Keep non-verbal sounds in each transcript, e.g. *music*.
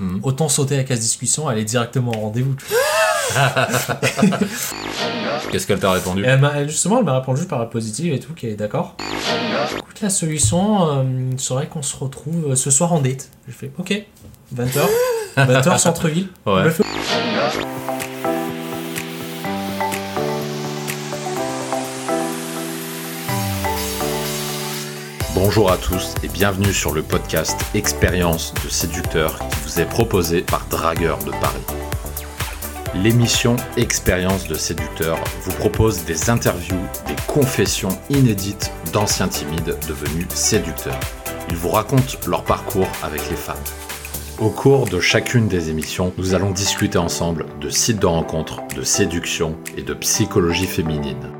Mhm. autant sauter la case discussion, aller directement au rendez-vous. *laughs* Qu'est-ce qu'elle t'a répondu elle m'a- justement, elle m'a répondu par la positive et tout, qui est d'accord. Écoute, la solution euh, serait qu'on se retrouve euh, ce soir en date. J'ai fait, ok, 20h, 20h *laughs* centre-ville. Ouais. Bonjour à tous et bienvenue sur le podcast Expérience de séducteur qui vous est proposé par Dragueur de Paris. L'émission Expérience de séducteur vous propose des interviews, des confessions inédites d'anciens timides devenus séducteurs. Ils vous racontent leur parcours avec les femmes. Au cours de chacune des émissions, nous allons discuter ensemble de sites de rencontres, de séduction et de psychologie féminine.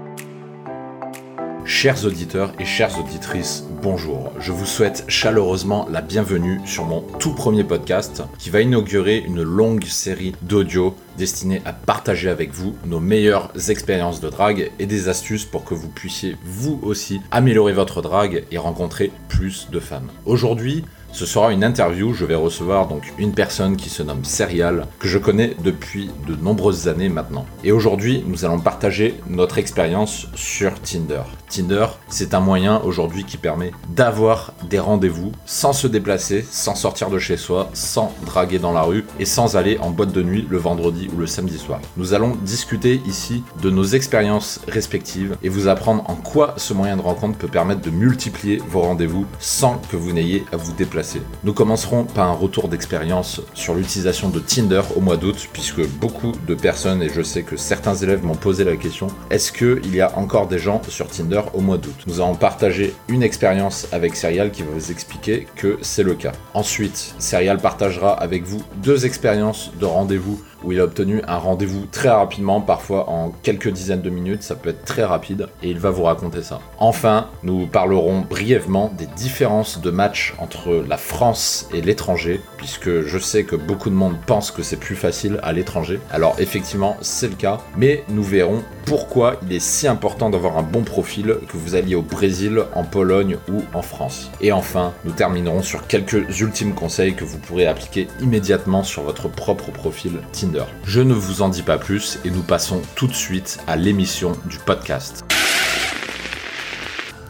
Chers auditeurs et chères auditrices, bonjour. Je vous souhaite chaleureusement la bienvenue sur mon tout premier podcast qui va inaugurer une longue série d'audio destinée à partager avec vous nos meilleures expériences de drague et des astuces pour que vous puissiez vous aussi améliorer votre drague et rencontrer plus de femmes. Aujourd'hui, ce sera une interview, je vais recevoir donc une personne qui se nomme Serial, que je connais depuis de nombreuses années maintenant. Et aujourd'hui, nous allons partager notre expérience sur Tinder. Tinder, c'est un moyen aujourd'hui qui permet d'avoir des rendez-vous sans se déplacer, sans sortir de chez soi, sans draguer dans la rue et sans aller en boîte de nuit le vendredi ou le samedi soir. Nous allons discuter ici de nos expériences respectives et vous apprendre en quoi ce moyen de rencontre peut permettre de multiplier vos rendez-vous sans que vous n'ayez à vous déplacer. Nous commencerons par un retour d'expérience sur l'utilisation de Tinder au mois d'août, puisque beaucoup de personnes, et je sais que certains élèves m'ont posé la question, est-ce qu'il y a encore des gens sur Tinder au mois d'août? Nous allons partager une expérience avec Serial qui va vous expliquer que c'est le cas. Ensuite, Serial partagera avec vous deux expériences de rendez-vous où il a obtenu un rendez-vous très rapidement, parfois en quelques dizaines de minutes, ça peut être très rapide, et il va vous raconter ça. Enfin, nous parlerons brièvement des différences de match entre la France et l'étranger, puisque je sais que beaucoup de monde pense que c'est plus facile à l'étranger. Alors effectivement, c'est le cas, mais nous verrons pourquoi il est si important d'avoir un bon profil, que vous alliez au Brésil, en Pologne ou en France. Et enfin, nous terminerons sur quelques ultimes conseils que vous pourrez appliquer immédiatement sur votre propre profil Tinder. Je ne vous en dis pas plus et nous passons tout de suite à l'émission du podcast.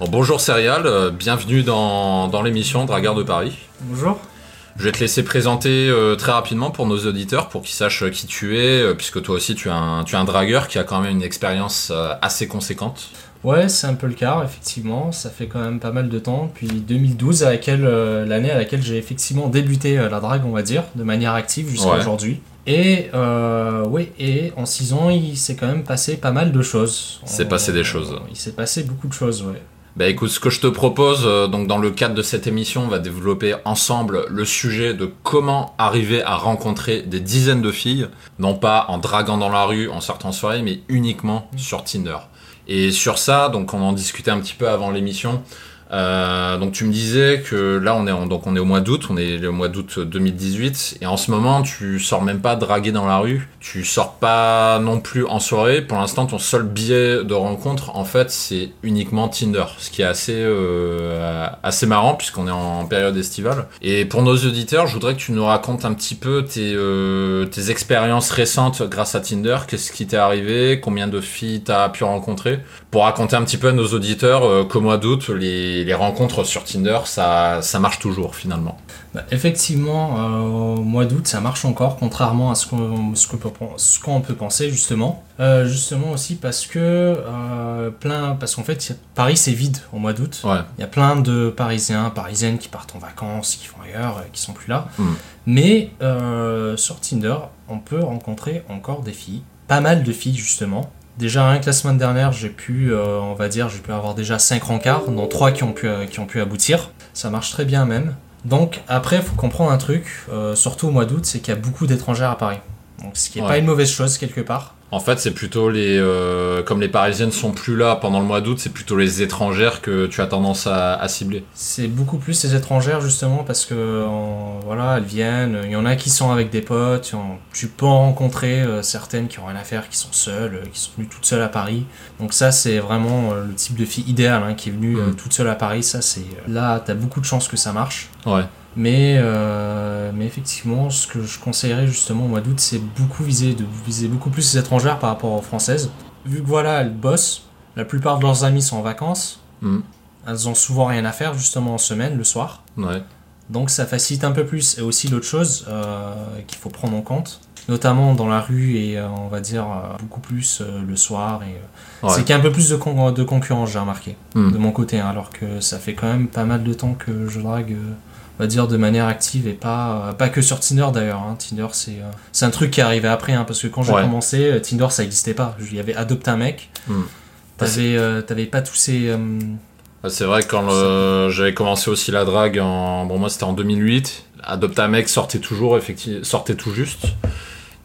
Bon, bonjour Serial, euh, bienvenue dans, dans l'émission Dragueur de Paris. Bonjour. Je vais te laisser présenter euh, très rapidement pour nos auditeurs, pour qu'ils sachent euh, qui tu es, euh, puisque toi aussi tu es, un, tu es un dragueur qui a quand même une expérience euh, assez conséquente. Ouais, c'est un peu le cas, effectivement. Ça fait quand même pas mal de temps, depuis 2012, à laquelle, euh, l'année à laquelle j'ai effectivement débuté euh, la drague, on va dire, de manière active jusqu'à Ouais. aujourd'hui. Et euh, oui, et en 6 ans, il s'est quand même passé pas mal de choses. s'est On- passé des choses. Il s'est passé beaucoup de choses, ouais. Bah écoute, ce que je te propose, euh, donc dans le cadre de cette émission, on va développer ensemble le sujet de comment arriver à rencontrer des dizaines de filles, non pas en draguant dans la rue, en sortant en soirée, mais uniquement sur Tinder. Et sur ça, donc on en discutait un petit peu avant l'émission. Euh, donc tu me disais que là on est donc on est au mois d'août, on est le mois d'août 2018 et en ce moment tu sors même pas draguer dans la rue, tu sors pas non plus en soirée. Pour l'instant ton seul billet de rencontre en fait c'est uniquement Tinder, ce qui est assez euh, assez marrant puisqu'on est en période estivale. Et pour nos auditeurs, je voudrais que tu nous racontes un petit peu tes euh, tes expériences récentes grâce à Tinder, qu'est-ce qui t'est arrivé, combien de filles t'as pu rencontrer, pour raconter un petit peu à nos auditeurs euh, qu'au mois d'août les, les rencontres sur Tinder ça ça marche toujours finalement. Bah, effectivement, euh, au mois d'août, ça marche encore, contrairement à ce qu'on ce qu'on peut, ce qu'on peut penser, justement. Euh, justement aussi parce que euh, plein, parce qu'en fait, Paris c'est vide au mois d'août. Ouais. Il y a plein de Parisiens, Parisiennes qui partent en vacances, qui vont ailleurs, qui sont plus là. Mm. Mais sur Tinder, on peut rencontrer encore des filles, pas mal de filles justement. Déjà rien que la semaine dernière, j'ai pu, euh, on va dire, j'ai pu avoir déjà 5 rencarts, dont 3 qui ont pu, euh, qui ont pu aboutir. Ça marche très bien même. Donc après, il faut comprendre un truc, euh, surtout au mois d'août, c'est qu'il y a beaucoup d'étrangères à Paris. Donc ce qui n'est Ouais. pas une mauvaise chose quelque part. En fait, c'est plutôt les euh, comme les Parisiennes sont plus là pendant le mois d'août, c'est plutôt les étrangères que tu as tendance à, à cibler. C'est beaucoup plus les étrangères justement parce que en- voilà, elles viennent. Il y en a qui sont avec des potes. en- Tu peux en rencontrer euh, certaines qui ont rien à faire, qui sont seules, euh, qui sont venues toutes seules à Paris. Donc ça, c'est vraiment euh, le type de fille idéale hein, qui est venue euh, Mhm. toute seule à Paris. Ça, c'est là, t'as beaucoup de chances que ça marche. Ouais. Mais, euh, mais effectivement, ce que je conseillerais justement au mois d'août, c'est beaucoup viser, de viser beaucoup plus les étrangères par rapport aux françaises. Vu que voilà, elles bossent, la plupart de leurs amis sont en vacances, Hmm. elles ont souvent rien à faire justement en semaine, le soir. Ouais. Donc ça facilite un peu plus. Et aussi l'autre chose euh, qu'il faut prendre en compte, notamment dans la rue et euh, on va dire euh, beaucoup plus le soir, et, Ouais. c'est qu'il y a un peu plus de, con- de concurrence, j'ai remarqué, Hmm. de mon côté, hein, alors que ça fait quand même pas mal de temps que je drague, on va dire, de manière active et pas, euh, pas que sur Tinder d'ailleurs. hein. Tinder c'est euh, c'est un truc qui est arrivé après, hein, parce que quand j'ai Ouais. commencé, euh, Tinder ça n'existait pas. Il y avait Adopte un mec, Hmm. t'avais euh, t'avais pas tous ces... Ah, C'est vrai que quand j'avais commencé aussi la drague, en... bon moi c'était en 2008, Adopte un mec sortait toujours, effectivement, sortait tout juste.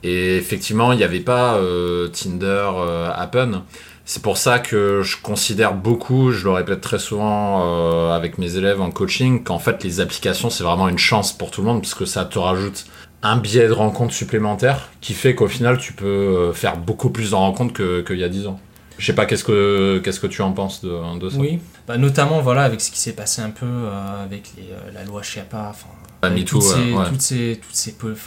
Et effectivement, il n'y avait pas euh, Tinder, Happen. C'est pour ça que je considère beaucoup, je le répète très souvent euh, avec mes élèves en coaching, qu'en fait les applications c'est vraiment une chance pour tout le monde parce que ça te rajoute un biais de rencontre supplémentaire qui fait qu'au final tu peux euh, faire beaucoup plus de rencontres que- qu'il y a 10 ans. Je sais pas qu'est-ce que qu'est-ce que tu en penses de, de ça? Oui, bah, notamment voilà avec ce qui s'est passé un peu euh, avec les, euh, la loi Chiappa, enfin Bah, MeToo, toutes, ces, ouais, ouais. toutes ces toutes ces toutes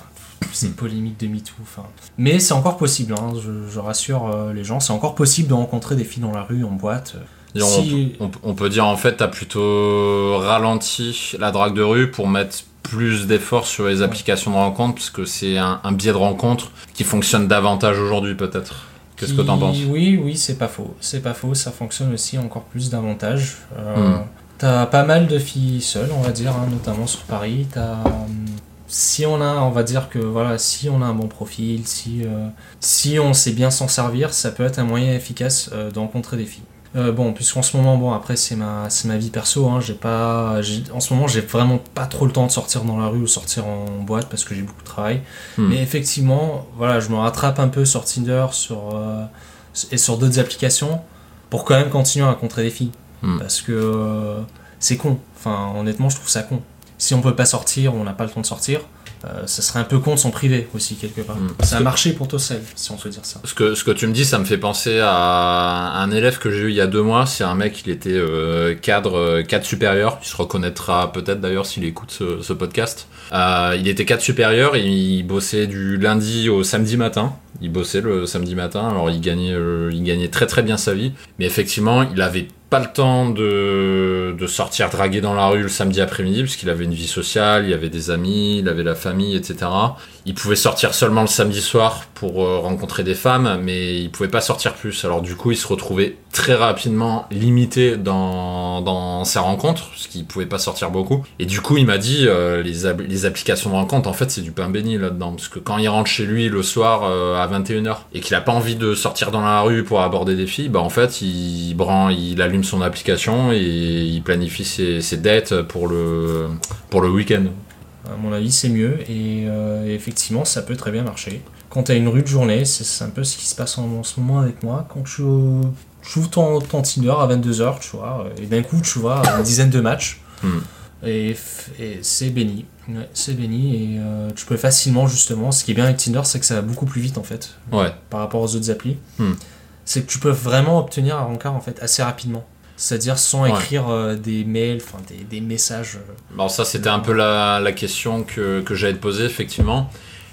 ces polémiques de MeToo, enfin. Mais c'est encore possible, hein, je, je rassure euh, les gens, c'est encore possible de rencontrer des filles dans la rue, en boîte. Si- on- on peut dire en fait, t'as plutôt ralenti la drague de rue pour mettre plus d'efforts sur les applications de rencontre, parce que c'est un, un biais de rencontre qui fonctionne davantage aujourd'hui peut-être. Qu'est-ce que t'en penses? Oui, oui, c'est pas faux, c'est pas faux, ça fonctionne aussi encore plus davantage. Euh, Hmm. T'as pas mal de filles seules, on va dire, hein, notamment sur Paris. T'as, hum, si on a, on va dire que voilà, si on a un bon profil, si, euh, si on sait bien s'en servir, ça peut être un moyen efficace euh, de rencontrer des filles. Euh, bon, puisqu'en ce moment, bon, après c'est ma, c'est ma vie perso, hein, j'ai pas, j'ai- en ce moment j'ai vraiment pas trop le temps de sortir dans la rue ou sortir en boîte parce que j'ai beaucoup de travail. Hmm. Mais effectivement, voilà, je me rattrape un peu sur Tinder, sur euh, et sur d'autres applications pour quand même continuer à rencontrer des filles. Hmm. Parce que c'est con. Enfin, honnêtement, je trouve ça con. Si on peut pas sortir, on n'a pas le temps de sortir, euh, ça serait un peu con de s'en priver aussi, quelque part. Hmm. C'est un marché pour Tossel, si on peut dire ça. Ce que, ce que tu me dis, ça me fait penser à un élève que j'ai eu il y a deux mois. C'est un mec, il était euh, cadre, euh, cadre supérieur. Il se reconnaîtra peut-être d'ailleurs s'il écoute ce, ce podcast. Euh, il était cadre supérieur et il bossait du lundi au samedi matin. Il bossait le samedi matin, alors il gagnait, il gagnait très très bien sa vie. Mais effectivement, il avait pas le temps de, de sortir draguer dans la rue le samedi après-midi, parce qu'il avait une vie sociale, il avait des amis, il avait la famille, etc. Il pouvait sortir seulement le samedi soir pour euh, rencontrer des femmes, mais il pouvait pas sortir plus. Alors du coup, il se retrouvait très rapidement limité dans, dans ses rencontres, parce qu'il pouvait pas sortir beaucoup. Et du coup, il m'a dit, euh, les, les applications de rencontre, en fait, c'est du pain béni là-dedans. Parce que quand il rentre chez lui le soir euh, à 21h, et qu'il a pas envie de sortir dans la rue pour aborder des filles, bah en fait, il, bran- il allume son application et il planifie ses, ses dates pour le, pour le week-end. À mon avis, c'est mieux et euh, effectivement, ça peut très bien marcher. Quand tu as une rude journée, c'est un peu ce qui se passe en, en ce moment avec moi. Quand tu, ouvres ton, ton Tinder à 22h, tu vois, et d'un coup, tu vois une dizaine de matchs. Hmm. Et, et c'est béni. Ouais, c'est béni et euh, tu peux facilement, justement, ce qui est bien avec Tinder, c'est que ça va beaucoup plus vite en fait Ouais. par rapport aux autres applis. Hmm. C'est que tu peux vraiment obtenir un rencard en fait assez rapidement. C'est-à-dire sans Ouais. écrire euh, des mails, enfin des, des messages. euh, Bon, ça, c'était un peu la, la question que, que j'allais te poser, effectivement.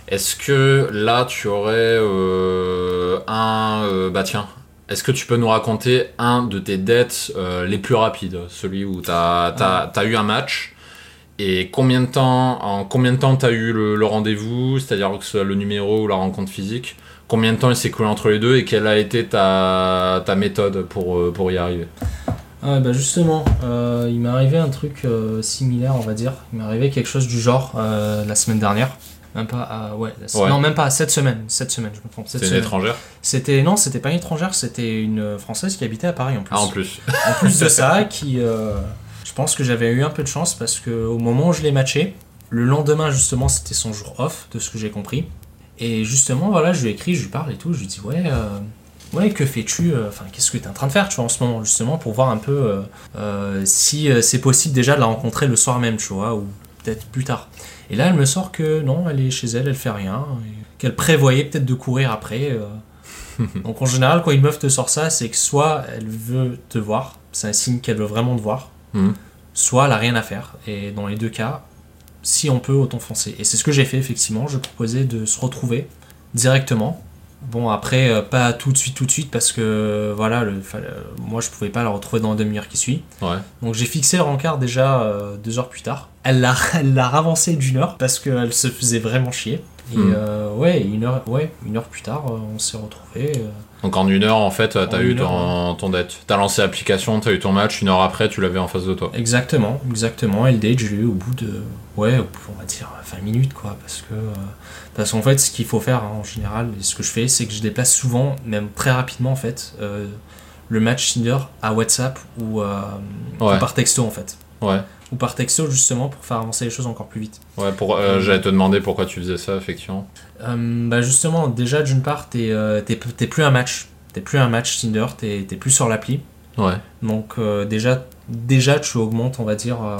Est-ce que là, tu aurais euh, un. euh, bah, tiens. Est-ce que tu peux nous raconter un de tes euh, les plus rapides Celui où tu as, eu un match et combien de temps, en combien de temps tu as eu le, le rendez-vous, c'est-à-dire que ce soit le numéro ou la rencontre physique Combien de temps il s'est écoulé entre les deux et quelle a été ta, ta méthode pour, pour y arriver? Ah bah justement, euh, il m'est arrivé un truc euh, similaire, on va dire. Il m'est arrivé quelque chose du genre euh, la semaine dernière. Même pas, ah, ouais, la se- Ouais. non même pas cette semaine, cette semaine, je me trompe. Cette C'est une semaine. étrangère C'était non, c'était pas une étrangère, c'était une française qui habitait à Paris en plus. Ah, en plus. En plus de *laughs* ça, qui, euh, je pense que j'avais eu un peu de chance parce que au moment où je l'ai matché, le lendemain justement c'était son jour off, de ce que j'ai compris. Et justement voilà, je lui ai écrit, je lui parle et tout, je lui dis ouais, euh, ouais que fais-tu, euh, enfin qu'est-ce que tu es en train de faire tu vois en ce moment justement pour voir un peu euh, euh, si c'est possible déjà de la rencontrer le soir même tu vois ou peut-être plus tard. Et là elle me sort que non, elle est chez elle, elle fait rien, qu'elle prévoyait peut-être de courir après. *laughs* donc en général, quand une meuf te sort ça, c'est que soit elle veut te voir, c'est un signe qu'elle veut vraiment te voir, Mhm. soit elle a rien à faire. Et dans les deux cas, si on peut, autant foncer. Et c'est ce que j'ai fait, effectivement. Je proposais de se retrouver directement. Bon, après, euh, pas tout de suite, tout de suite, parce que voilà, le, moi je pouvais pas la retrouver dans la demi-heure qui suit. Ouais. Donc j'ai fixé le rencard déjà euh, deux heures plus tard. Elle l'a, *laughs* elle l'a ravancé d'une heure parce qu'elle se faisait vraiment chier. Et Hmm. euh, ouais, une heure, ouais, une heure plus tard, euh, on s'est retrouvés. euh, Donc en une heure, en fait, t'as eu une heure, ton, ton date. T'as lancé l'application, t'as eu ton match, une heure après, tu l'avais en face de toi. Exactement, exactement. Et le date, je l'ai eu au bout de, ouais, on va dire 20 minutes, quoi. Parce que, parce qu'en fait, ce qu'il faut faire hein, en général, et ce que je fais, c'est que je déplace souvent, même très rapidement, en fait, euh, le match Tinder à WhatsApp ou, euh, Ouais. ou par texto, en fait. Ouais. Ou par texto, justement, pour faire avancer les choses encore plus vite. Ouais, pour, euh, j'allais te demander pourquoi tu faisais ça, effectivement. Euh, bah justement, déjà, d'une part, t'es euh, t'es- t'es plus un match. T'es plus un match Tinder, t'es t'es plus sur l'appli. Ouais. Donc euh, déjà, déjà tu augmentes, on va dire, euh,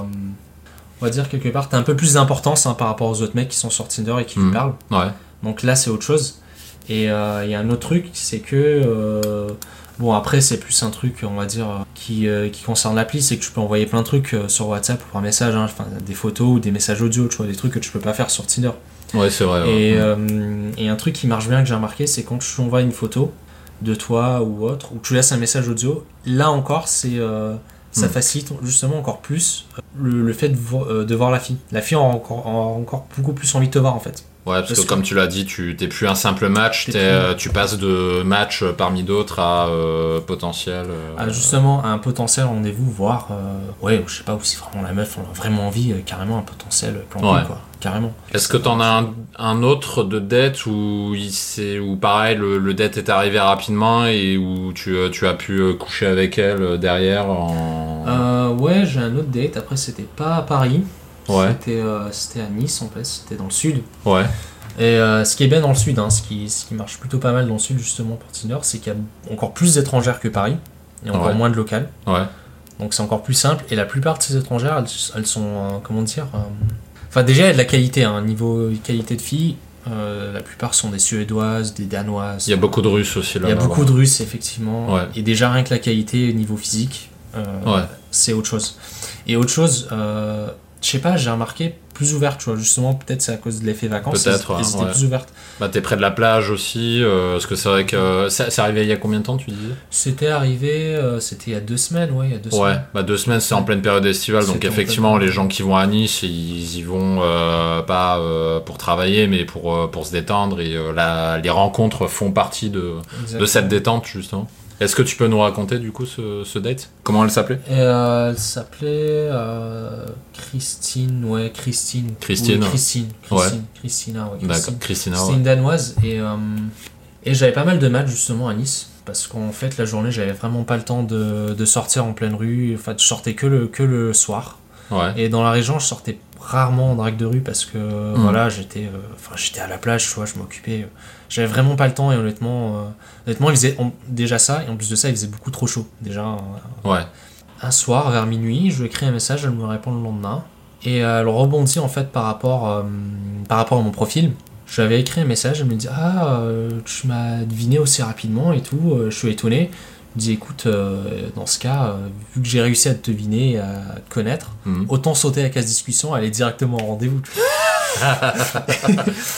on va dire quelque part, t'as un peu plus d'importance hein, par rapport aux autres mecs qui sont sur Tinder et qui lui parlent. Ouais. Donc là c'est autre chose. Et euh, il y a un autre truc, c'est que euh, bon après c'est plus un truc, on va dire, euh, qui, euh, qui concerne l'appli, c'est que tu peux envoyer plein de trucs euh, sur WhatsApp ou par message, hein, enfin, des photos ou des messages audio, tu vois, des trucs que tu peux pas faire sur Tinder. Ouais, c'est vrai. ouais. Et, euh, et un truc qui marche bien que j'ai remarqué, c'est quand tu envoies une photo de toi ou autre, ou tu laisses un message audio, là encore, c'est euh, ça Hmm. facilite justement encore plus le, le fait de, vo- de voir la fille. La fille a encore, a encore beaucoup plus envie de te voir en fait. Ouais, parce, Parce que, que- comme tu l'as dit, tu t'es plus un simple match, T'es euh, tu passes de match euh, parmi d'autres à euh, potentiel. Ah, justement, un potentiel rendez-vous, voire, ouais, je sais pas, ou si vraiment la meuf on a vraiment envie, carrément un potentiel plan cul, Ouais. quoi, carrément. Est-ce que t'en as un, un autre de date où, il s'est- où pareil, le, le date est arrivé rapidement et où tu, tu as pu coucher avec elle derrière en... Euh, ouais, j'ai un autre date, après c'était pas à Paris, Ouais. c'était euh, c'était à Nice en fait, c'était dans le sud. Ouais, Et euh, ce qui est bien dans le sud, hein, ce, qui, ce qui marche plutôt pas mal dans le sud justement pour Tinder, c'est qu'il y a encore plus d'étrangères que Paris, et encore Ouais. moins de locales. ouais, Donc c'est encore plus simple, et la plupart de ces étrangères, elles, elles sont, euh, comment dire... Enfin déjà, il y a de la qualité, hein, niveau qualité de filles, la plupart sont des Suédoises, des Danoises. il y a beaucoup de Russes aussi là. Il y a beaucoup de Russes, effectivement. Et déjà, rien que la qualité niveau physique, c'est autre chose. Et autre chose, je sais pas, j'ai remarqué plus ouverte, tu vois. Justement, peut-être c'est à cause de l'effet vacances. Peut-être, ouais, ouais. plus ouvertes. Bah, t'es près de la plage aussi, euh, parce que c'est vrai que euh, c'est arrivé il y a combien de temps tu disais? C'était arrivé, euh, c'était il y a deux semaines, ouais, il y a deux Ouais, semaines. bah deux semaines c'est en pleine période estivale, donc effectivement les gens qui vont à Nice, ils y vont pas pour travailler, mais pour, pour se détendre, et la- les rencontres font partie de, de cette détente justement. Est-ce que tu peux nous raconter du coup ce, ce date? Comment elle s'appelait? Euh, elle s'appelait euh, Christine, ouais, Christine. Christine. Oui, Christine, Christine, Christina, ouais, Christine. Christina. C'était ouais. une danoise et, euh, et j'avais pas mal de matchs justement à Nice parce qu'en fait la journée j'avais vraiment pas le temps de, de sortir en pleine rue, enfin je sortais que le, que le soir Ouais, et dans la région je sortais rarement en drague de rue parce que Hmm. voilà j'étais euh, j'étais à la plage tu vois je m'occupais euh, j'avais vraiment pas le temps et honnêtement euh, honnêtement il faisait on- déjà ça et en plus de ça il faisait beaucoup trop chaud déjà euh, ouais, un soir vers minuit, je lui écris un message, elle me répond le lendemain. Et elle rebondit en fait par rapport, par rapport à mon profil. Je lui avais écrit un message, elle me dit Ah, tu m'as deviné aussi rapidement et tout, je suis étonné. Dis Écoute, euh, dans ce cas, euh, vu que j'ai réussi à te deviner, à te connaître, Mhm. autant sauter la case discussion, aller directement au rendez-vous. *laughs*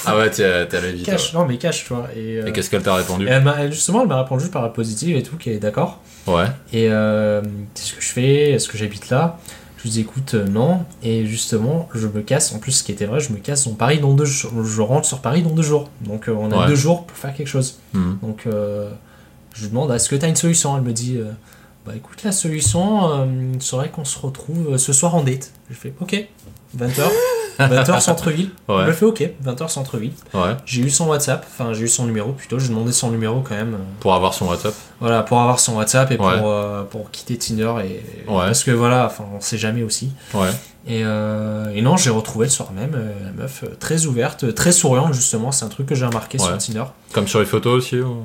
Ah ouais, t'es t'es allé vite. Cache, non mais cache, tu vois. Et, euh, qu'est-ce qu'elle t'a répondu elle justement, elle m'a répondu par la positive et tout, qu'elle est d'accord. Ouais, Et euh, qu'est-ce que je fais? Est-ce que j'habite là? Je lui dis écoute, euh, non. Et justement, je me casse. En plus, ce qui était vrai, je me casse dans Paris dans deux jours. Je rentre sur Paris dans deux jours. Donc, euh, on a Ouais. deux jours pour faire quelque chose. Mhm. Donc, euh, je lui demande est-ce que tu as une solution? Elle me dit euh, bah écoute, la solution euh, serait qu'on se retrouve euh, ce soir en date. Je fais ok, 20h. 20h *laughs* centre-ville. Ouais. Je fais ok, 20h centre-ville. ouais, J'ai eu son WhatsApp, enfin j'ai eu son numéro plutôt, j'ai demandé son numéro quand même. pour avoir son WhatsApp. voilà, pour avoir son WhatsApp et pour, euh, pour quitter Tinder. Et. Parce que voilà, enfin, on sait jamais aussi. Et, euh, et non, j'ai retrouvé le soir même euh, la meuf euh, très ouverte, très souriante justement. C'est un truc que j'ai remarqué Ouais. sur Tinder. comme sur les photos aussi ou-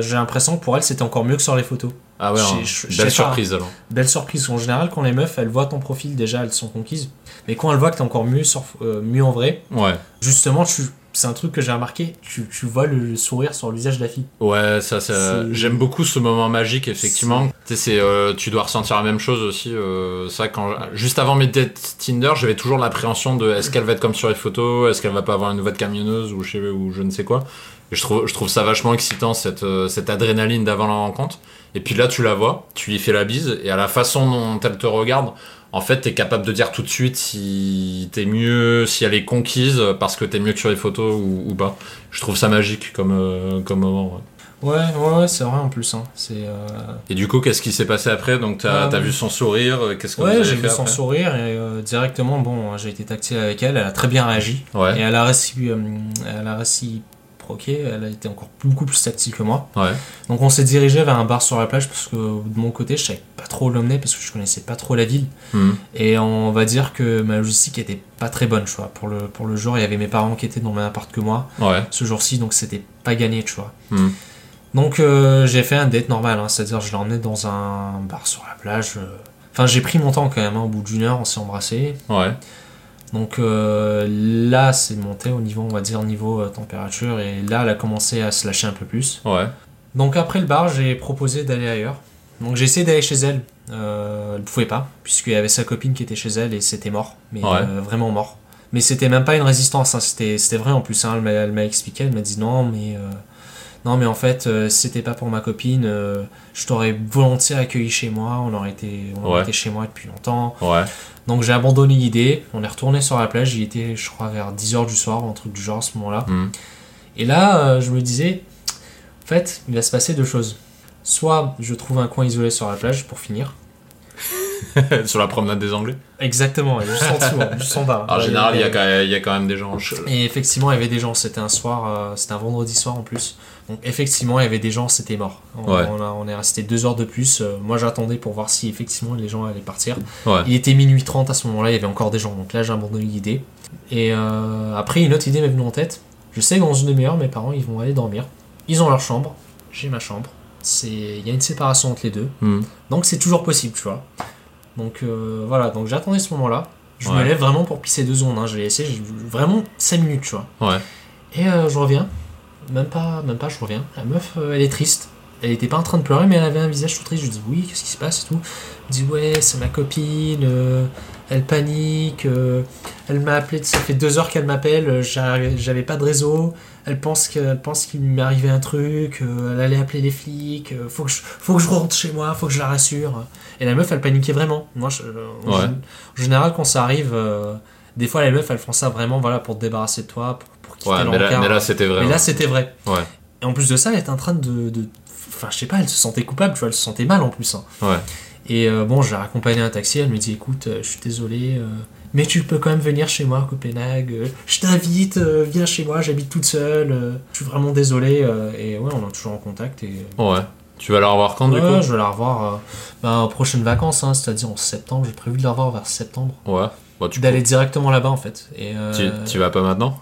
j'ai l'impression que pour elle, c'était encore mieux que sur les photos. Ah ouais, hein. belle pas. surprise alors. Belle surprise. En général, quand les meufs, elles voient ton profil, déjà, elles sont conquises. Mais quand elles voient que t'es encore mieux, sur, mieux en vrai, Ouais, justement, tu, c'est un truc que j'ai remarqué, tu, tu vois le, le sourire sur le visage de la fille. Ouais, ça, ça j'aime beaucoup ce moment magique, effectivement. Tu sais, c'est, euh, tu dois ressentir la même chose aussi. euh, ça, quand juste avant mes dates Tinder, j'avais toujours l'appréhension de est-ce qu'elle va être comme sur les photos, est-ce qu'elle va pas avoir une nouvelle camionneuse ou je, sais, ou je ne sais quoi. Et je trouve, je trouve ça vachement excitant cette, euh, cette adrénaline d'avant la rencontre. Et puis là, tu la vois, tu lui fais la bise, et à la façon dont elle te regarde, en fait, t'es capable de dire tout de suite si t'es mieux, si elle est conquise parce que t'es mieux que sur les photos ou, ou pas. Je trouve ça magique comme, euh, comme moment. ouais. Ouais, ouais, ouais, c'est vrai en plus. Hein. C'est, euh, Et du coup, qu'est-ce qui s'est passé après? Donc, t'as Euh, as vu son sourire Qu'est-ce que Ouais, j'ai vu son sourire et euh, directement, bon, j'ai été tactile avec elle, elle a très bien réagi. Et elle a, réci- elle a réciproqué, elle a été encore beaucoup plus tactile que moi. ouais, Donc on s'est dirigé vers un bar sur la plage parce que de mon côté, je savais pas trop l'emmener parce que je connaissais pas trop la ville. Mhm. Et on va dire que ma logistique était pas très bonne, tu vois. Pour le, pour le jour, il y avait mes parents qui étaient dans le même appart que moi ouais. ce jour-ci, donc c'était pas gagné, tu vois. Mhm. Donc euh, j'ai fait un date normal, hein, c'est-à-dire je l'ai emmené dans un bar sur la plage. euh. Enfin, j'ai pris mon temps quand même, hein, au bout d'une heure, on s'est embrassé. Ouais, Donc euh, là, c'est monté au niveau, on va dire, niveau euh, température, et là, elle a commencé à se lâcher un peu plus. ouais, Donc après le bar, j'ai proposé d'aller ailleurs. Donc j'ai essayé d'aller chez elle. Euh, elle pouvait pas, puisqu'il y avait sa copine qui était chez elle et c'était mort. Mais Ouais. vraiment mort. Mais c'était même pas une résistance, hein, c'était vrai en plus. hein. Elle m'a- elle m'a expliqué, elle m'a dit non, mais. Non, mais en fait, euh, c'était pas pour ma copine, euh, je t'aurais volontiers accueilli chez moi. On aurait été, on aurait Ouais. été chez moi depuis longtemps. ouais, Donc j'ai abandonné l'idée. On est retourné sur la plage. Il était, je crois, vers 10h du soir, un truc du genre à ce moment-là. Mhm. Et là, euh, je me disais, en fait, il va se passer deux choses. Soit je trouve un coin isolé sur la plage pour finir. *laughs* Sur la promenade des Anglais Exactement, juste en dessous, hein, juste en bas. En Ouais, général, il y, a avait- quand même- il y a quand même des gens. Et effectivement, il y avait des gens. C'était un soir, euh, c'était un vendredi soir en plus. Donc effectivement, il y avait des gens, c'était mort. On, Ouais. on, a- on est resté deux heures de plus. Euh, moi, j'attendais pour voir si effectivement les gens allaient partir. Ouais, Il était minuit 30 à ce moment-là, il y avait encore des gens. Donc là, j'ai abandonné l'idée. Et euh, après, une autre idée m'est venue en tête. Je sais que dans une demi-heure, mes parents, ils vont aller dormir. Ils ont leur chambre. J'ai ma chambre. Il y a une séparation entre les deux. Mhm. Donc c'est toujours possible, tu vois. Donc euh, voilà, donc j'attendais ce moment-là. Je me lève vraiment pour pisser deux secondes. Hein. Je l'ai laissé j'ai- vraiment 5 minutes, tu vois. ouais, Et euh, je reviens. Même pas, même pas, je reviens. La meuf, euh, elle est triste. Elle était pas en train de pleurer, mais elle avait un visage tout triste. Je lui dis oui, qu'est-ce qui se passe et tout. Elle me dit ouais, c'est ma copine. elle panique. elle m'a appelé. Ça fait deux heures qu'elle m'appelle. J'avais pas de réseau. Elle pense pense qu'il m'est arrivé un truc. euh, elle allait appeler les flics. euh, faut que je, faut que je rentre chez moi. Faut que je la rassure. Et la meuf, elle paniquait vraiment. Moi, je- en, Ouais. gén- en général, quand ça arrive, euh, des fois les meufs, elles font ça vraiment, voilà, pour te débarrasser de toi, pour, pour quitter ouais. Mais là, mais là, c'était vrai. Mais là, c'était vrai. Ouais. Et en plus de ça, elle était en train de. de- Enfin, je sais pas, elle se sentait coupable, tu vois, elle se sentait mal en plus. hein. Ouais. Et euh, bon, j'ai raccompagné un taxi, elle me dit écoute, euh, je suis désolé, euh, mais tu peux quand même venir chez moi à Copenhague, euh, je t'invite, viens chez moi, j'habite toute seule, je suis vraiment désolé. et ouais, on est toujours en contact. Et Ouais. Tu vas la revoir quand, du Ouais, coup? je vais la revoir ben, aux prochaines vacances, hein, c'est-à-dire en septembre, j'ai prévu de la revoir vers septembre, Ouais. Bah, tu d'aller directement là-bas en fait. Et, tu, tu vas pas maintenant?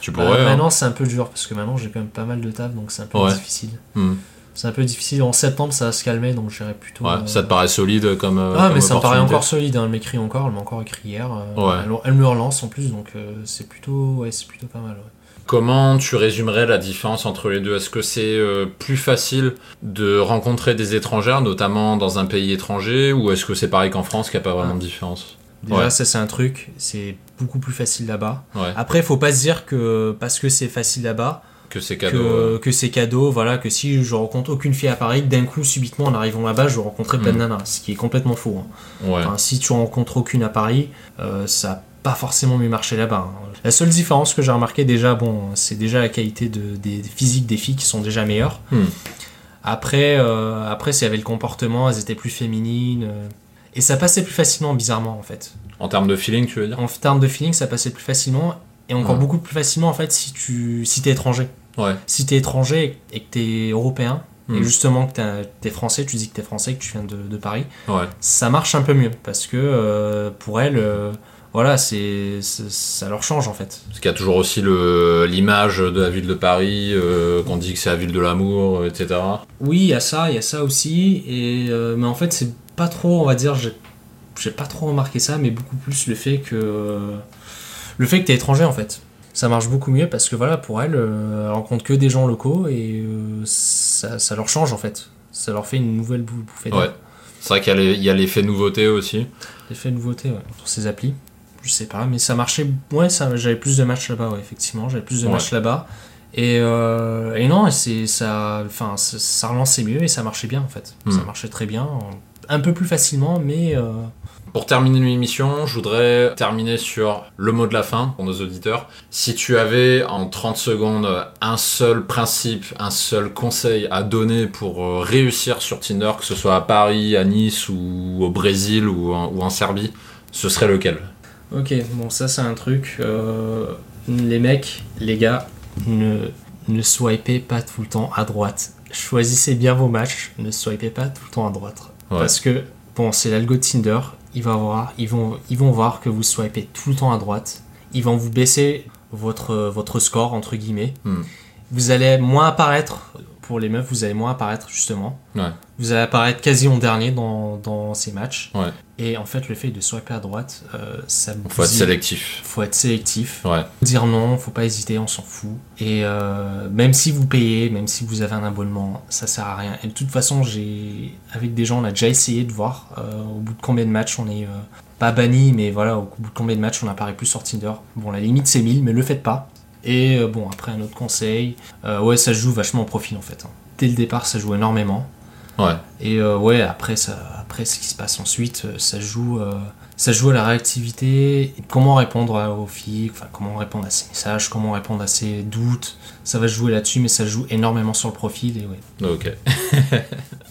Tu euh, pourrais. hein. maintenant, c'est un peu dur parce que maintenant j'ai quand même pas mal de taf, donc c'est un peu Ouais. difficile. Hmm. C'est un peu difficile. En septembre, ça va se calmer, donc j'irai plutôt. Ouais, euh, ça te paraît solide comme. euh, Ah, comme mais ça me paraît encore solide. hein. Elle m'écrit encore, elle m'a encore écrit hier. euh, Ouais. elle, elle me relance en plus, donc c'est plutôt, ouais, c'est plutôt pas mal. ouais. Comment tu résumerais la différence entre les deux? Est-ce que c'est euh, plus facile de rencontrer des étrangères, notamment dans un pays étranger, ou est-ce que c'est pareil qu'en France, qu'il n'y a pas vraiment de différence? Déjà, Ouais. ça c'est un truc, c'est beaucoup plus facile là-bas. Ouais, Après, faut pas se dire que parce que c'est facile là-bas, que c'est cadeau. que, ouais. que c'est cadeau, voilà, que si je rencontre aucune fille à Paris, d'un coup, subitement, en arrivant là-bas, je vais rencontrer plein de Mm. nanas, ce qui est complètement faux. hein. Ouais. Enfin, si tu rencontres aucune à Paris, euh, ça n'a pas forcément mieux marché là-bas. hein. La seule différence que j'ai remarqué déjà, bon, c'est déjà la qualité de, des physiques des filles qui sont déjà meilleures. Hmm. Après, euh, après, s'il y avait le comportement, elles étaient plus féminines. euh, et ça passait plus facilement, bizarrement, en fait. En termes de feeling, tu veux dire? En termes de feeling, ça passait plus facilement. Et encore beaucoup plus facilement, en fait, si tu si es étranger. Ouais. Si t'es étranger et que t'es européen, et Hmm. justement que t'es- français, tu dis que t'es français, que tu viens de, de Paris, Ouais. ça marche un peu mieux parce que euh, pour elles, euh, voilà, c'est ça leur change en fait. Parce qu'il y a toujours aussi l'image de la ville de Paris, euh, qu'on dit que c'est la ville de l'amour, etc. Oui, il y a ça, il y a ça aussi, et euh, mais en fait c'est pas trop, on va dire, j'ai j'ai pas trop remarqué ça, mais beaucoup plus le fait que le fait que t'es étranger en fait. Ça marche beaucoup mieux parce que voilà, pour elle, euh, elle rencontre que des gens locaux et euh, ça, ça leur change en fait. Ça leur fait une nouvelle bou- bouffée d'air. Ouais. C'est vrai qu'il y a l'effet nouveauté aussi. L'effet nouveauté ouais, sur ces applis. Je sais pas, mais ça marchait. Ouais, j'avais plus de matchs là-bas, ouais, effectivement. J'avais plus de Ouais. matchs là-bas. Et, euh, et non, c'est ça, enfin, ça, ça relançait mieux et ça marchait bien en fait. Hmm. Ça marchait très bien, un peu plus facilement, mais euh, Pour terminer l'émission, je voudrais terminer sur le mot de la fin pour nos auditeurs. Si tu avais en 30 secondes un seul principe, un seul conseil à donner pour euh, réussir sur Tinder, que ce soit à Paris, à Nice ou au Brésil ou en, ou en Serbie, ce serait lequel? Ok, bon, ça c'est un truc. euh, les mecs, les gars, ne, ne swipez pas tout le temps à droite. Choisissez bien vos matchs, ne swipez pas tout le temps à droite. Parce que, bon, c'est l'algo de Tinder, voir, ils, vont, ils vont voir que vous swipez tout le temps à droite. Ils vont vous baisser votre, votre score, entre guillemets. Hmm. Vous allez moins apparaître, pour les meufs, vous allez moins apparaître justement. Ouais. Vous allez apparaître quasi en dernier dans, dans ces matchs. Ouais. Et en fait, le fait de swiper à droite, euh, ça Faut être sélectif. faut être sélectif. Ouais. Dire non, faut pas hésiter, on s'en fout. Et euh, même si vous payez, même si vous avez un abonnement, ça sert à rien. Et de toute façon, j'ai avec des gens, on a déjà essayé de voir euh, au bout de combien de matchs on est euh, pas banni, mais voilà, au bout de combien de matchs on apparaît plus sur Tinder. Bon, la limite c'est 1000, mais le faites pas. Et euh, bon, après un autre conseil, euh, ouais, ça se joue vachement au profil en fait. hein. Dès le départ, ça joue énormément. Ouais. Et euh, ouais, après, ça, après, ce qui se passe ensuite, ça joue, ça joue à la réactivité, comment répondre à- aux filles, enfin, comment répondre à ces messages, comment répondre à ces doutes. Ça va jouer là-dessus, mais ça joue énormément sur le profil. Et ouais. Ok. *laughs*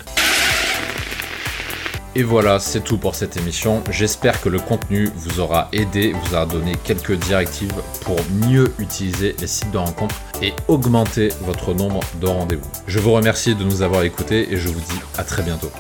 Et voilà, c'est tout pour cette émission. J'espère que le contenu vous aura aidé, vous aura donné quelques directives pour mieux utiliser les sites de rencontres et augmenter votre nombre de rendez-vous. Je vous remercie de nous avoir écoutés et je vous dis à très bientôt.